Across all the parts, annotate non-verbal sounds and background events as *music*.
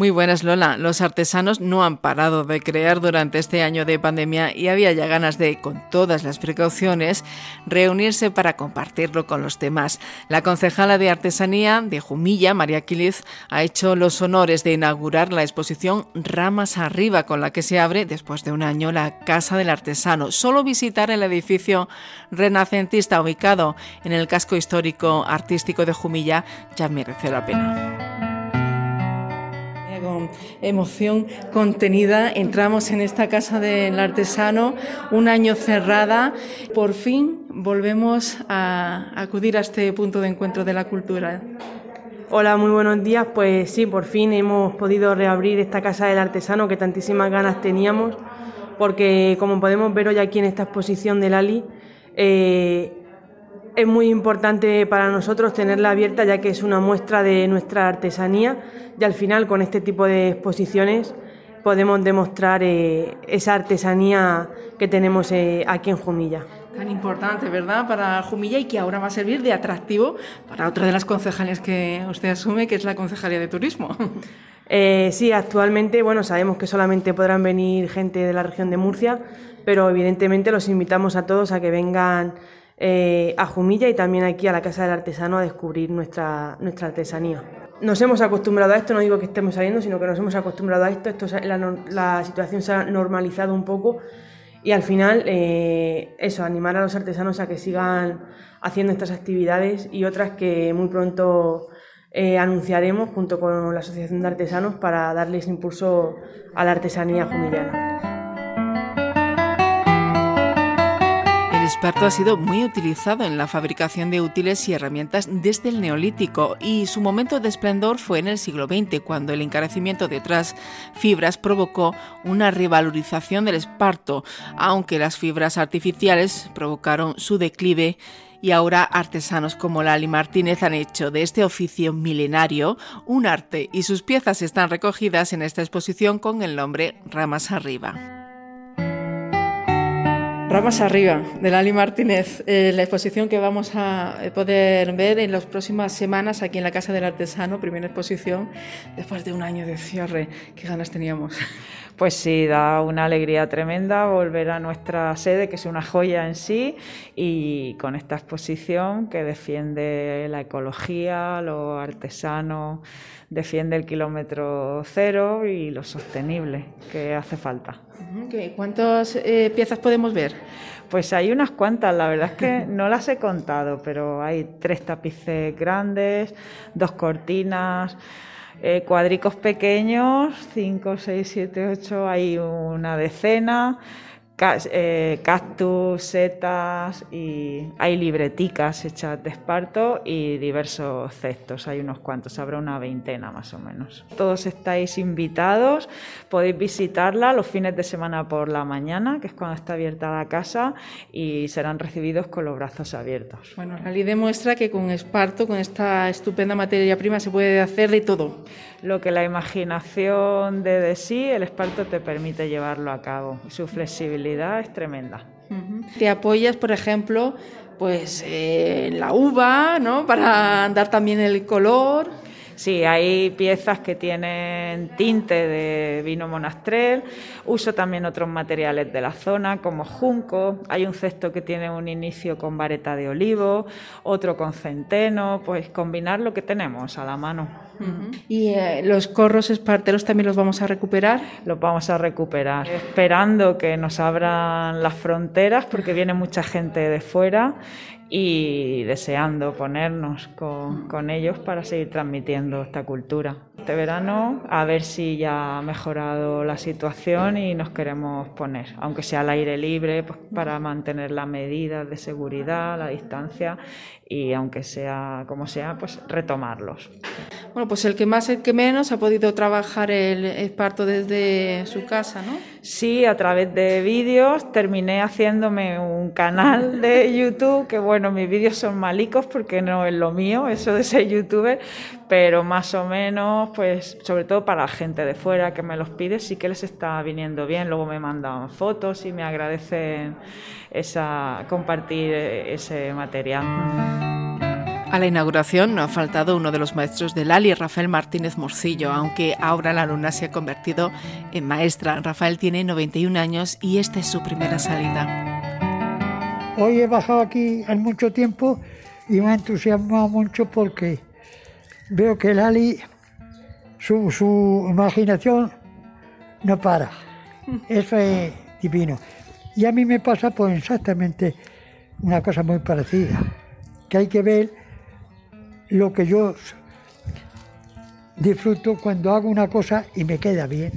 Muy buenas, Lola. Los artesanos no han parado de crear durante este año de pandemia y había ya ganas de, con todas las precauciones, reunirse para compartirlo con los demás. La concejala de artesanía de Jumilla, María Quiliz, ha hecho los honores de inaugurar la exposición Ramas Arriba, con la que se abre, después de un año, la Casa del Artesano. Solo visitar el edificio renacentista ubicado en el casco histórico artístico de Jumilla ya merece la pena emoción contenida. Entramos en esta casa del artesano, un año cerrada. Por fin volvemos a acudir a este punto de encuentro de la cultura. Hola, muy buenos días. Pues sí, por fin hemos podido reabrir esta casa del artesano que tantísimas ganas teníamos, porque como podemos ver hoy aquí en esta exposición del Ali, eh, es muy importante para nosotros tenerla abierta ya que es una muestra de nuestra artesanía y al final con este tipo de exposiciones podemos demostrar eh, esa artesanía que tenemos eh, aquí en Jumilla. Tan importante, ¿verdad?, para Jumilla y que ahora va a servir de atractivo para otra de las concejalías que usted asume, que es la Concejalía de Turismo. *laughs* Eh, sí, actualmente, bueno, sabemos que solamente podrán venir gente de la región de Murcia, pero evidentemente los invitamos a todos a que vengan eh, a Jumilla y también aquí a la Casa del Artesano a descubrir nuestra, nuestra artesanía. Nos hemos acostumbrado a esto, no digo que estemos saliendo, sino que nos hemos acostumbrado a esto, esto la, situación se ha normalizado un poco y al final eh, eso, animar a los artesanos a que sigan haciendo estas actividades y otras que muy pronto eh, anunciaremos junto con la Asociación de Artesanos para darles impulso a la artesanía jumillana. Esparto ha sido muy utilizado en la fabricación de útiles y herramientas desde el Neolítico y su momento de esplendor fue en el siglo XX, cuando el encarecimiento de otras fibras provocó una revalorización del esparto, aunque las fibras artificiales provocaron su declive y ahora artesanos como Lali Martínez han hecho de este oficio milenario un arte y sus piezas están recogidas en esta exposición con el nombre Ramas Arriba. Ramas Arriba, de Lali Martínez, eh, la exposición que vamos a poder ver en las próximas semanas aquí en la Casa del Artesano, primera exposición, después de un año de cierre. ¿Qué ganas teníamos? *laughs* Pues sí, da una alegría tremenda volver a nuestra sede, que es una joya en sí, y con esta exposición que defiende la ecología, lo artesano, defiende el kilómetro cero y lo sostenible que hace falta. ¿Cuántas eh, piezas podemos ver? Pues hay unas cuantas, la verdad es que *laughs* no las he contado, pero hay tres tapices grandes, dos cortinas, eh, cuadricos pequeños, cinco, seis, siete, ocho, hay una decena cactus, setas y hay libreticas hechas de esparto y diversos cestos, hay unos cuantos, habrá una veintena más o menos. Todos estáis invitados, podéis visitarla los fines de semana por la mañana, que es cuando está abierta la casa, y serán recibidos con los brazos abiertos. Bueno, la ley demuestra que con esparto, con esta estupenda materia prima, se puede hacer de todo. Lo que la imaginación de, de sí, el esparto te permite llevarlo a cabo, su flexibilidad es tremenda. Te apoyas, por ejemplo, pues en la uva, ¿no? Para dar también el color. Sí, hay piezas que tienen tinte de vino monastrel. Uso también otros materiales de la zona, como junco. Hay un cesto que tiene un inicio con vareta de olivo, otro con centeno. Pues combinar lo que tenemos a la mano. ¿Y eh, los corros esparteros también los vamos a recuperar? Los vamos a recuperar, esperando que nos abran las fronteras, porque viene mucha gente de fuera y deseando ponernos con, ellos para seguir transmitiendo esta cultura. Este verano a ver si ya ha mejorado la situación y nos queremos poner, aunque sea al aire libre, pues para mantener las medidas de seguridad, la distancia y aunque sea como sea, pues retomarlos. Bueno, pues el que más, el que menos ha podido trabajar el esparto desde su casa, ¿no? Sí, a través de vídeos. Terminé haciéndome un canal de *laughs* YouTube, que bueno, mis vídeos son malicos porque no es lo mío, eso de ser youtuber, pero más o menos, pues sobre todo para la gente de fuera que me los pide, sí que les está viniendo bien. Luego me mandan fotos y me agradecen esa, compartir ese material. A la inauguración no ha faltado uno de los maestros del Ali, Rafael Martínez Morcillo, aunque ahora la alumna se ha convertido en maestra. Rafael tiene 91 años y esta es su primera salida. Hoy he bajado aquí en mucho tiempo y me ha entusiasmado mucho porque veo que el Ali, su, su imaginación no para. *laughs* Eso es divino. Y a mí me pasa pues exactamente una cosa muy parecida, que hay que ver lo que yo disfruto cuando hago una cosa y me queda bien.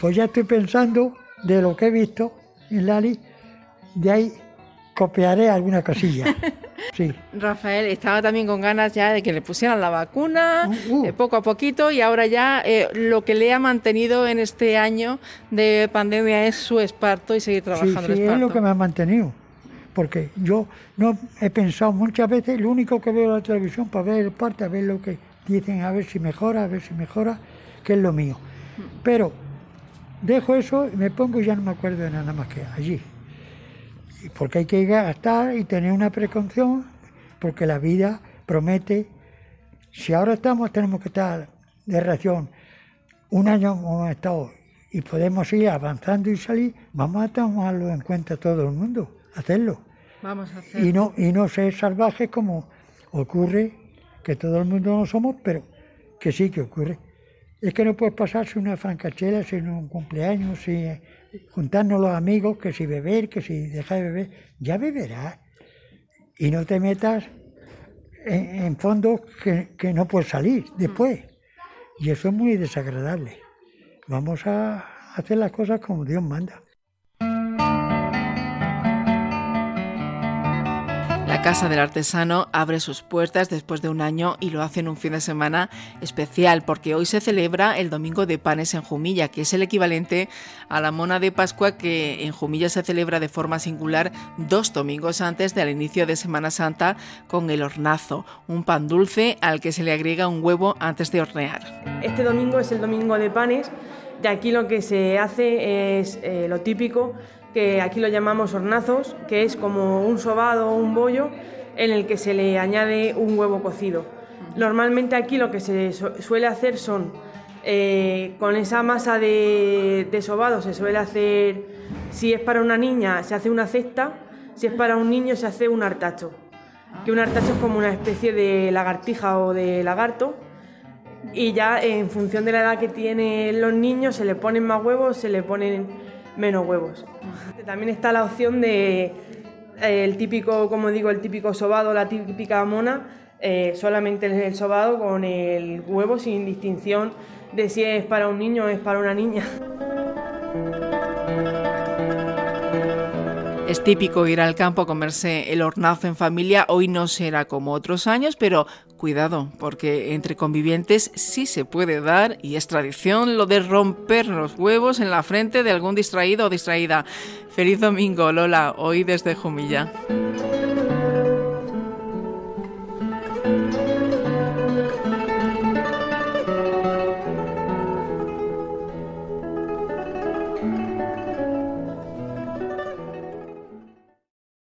Pues ya estoy pensando de lo que he visto en Lali, de ahí copiaré alguna cosilla. *laughs* Sí. Rafael estaba también con ganas ya de que le pusieran la vacuna, uh, uh. Eh, poco a poquito, y ahora ya eh, lo que le ha mantenido en este año de pandemia es su esparto y seguir trabajando sí, sí, es lo que me ha mantenido porque yo no he pensado muchas veces, lo único que veo en la televisión para ver el parte, a ver lo que dicen, a ver si mejora, a ver si mejora, que es lo mío. Pero dejo eso y me pongo y ya no me acuerdo de nada más que allí. Porque hay que gastar y tener una precaución, porque la vida promete. Si ahora estamos, tenemos que estar de reacción. Un año hemos estado y podemos ir avanzando y salir, vamos a tomarlo en cuenta todo el mundo hacerlo. Vamos a hacerlo. Y no, y no ser salvajes como ocurre, que todo el mundo no somos, pero que sí que ocurre. Es que no puedes pasarse una francachela sin un cumpleaños, sin juntarnos los amigos, que si beber, que si dejar de beber, ya beberás. Y no te metas en, fondos que, que, no puedes salir después. Y eso es muy desagradable. Vamos a hacer las cosas como Dios manda. Casa del Artesano abre sus puertas después de un año y lo hace en un fin de semana especial porque hoy se celebra el Domingo de Panes en Jumilla, que es el equivalente a la Mona de Pascua que en Jumilla se celebra de forma singular dos domingos antes del inicio de Semana Santa con el hornazo, un pan dulce al que se le agrega un huevo antes de hornear. Este domingo es el Domingo de Panes y aquí lo que se hace es eh, lo típico que aquí lo llamamos hornazos, que es como un sobado o un bollo en el que se le añade un huevo cocido. Normalmente aquí lo que se suele hacer son, eh, con esa masa de, sobado se suele hacer, si es para una niña se hace una cesta, si es para un niño se hace un artacho, que un artacho es como una especie de lagartija o de lagarto, y ya en función de la edad que tienen los niños se le ponen más huevos, se le ponen menos huevos. También está la opción de eh, el típico, como digo, el típico sobado, la típica mona, eh, solamente el sobado con el huevo sin distinción de si es para un niño o es para una niña. Es típico ir al campo a comerse el hornazo en familia. Hoy no será como otros años, pero cuidado, porque entre convivientes sí se puede dar, y es tradición, lo de romper los huevos en la frente de algún distraído o distraída. Feliz domingo, Lola, hoy desde Jumilla.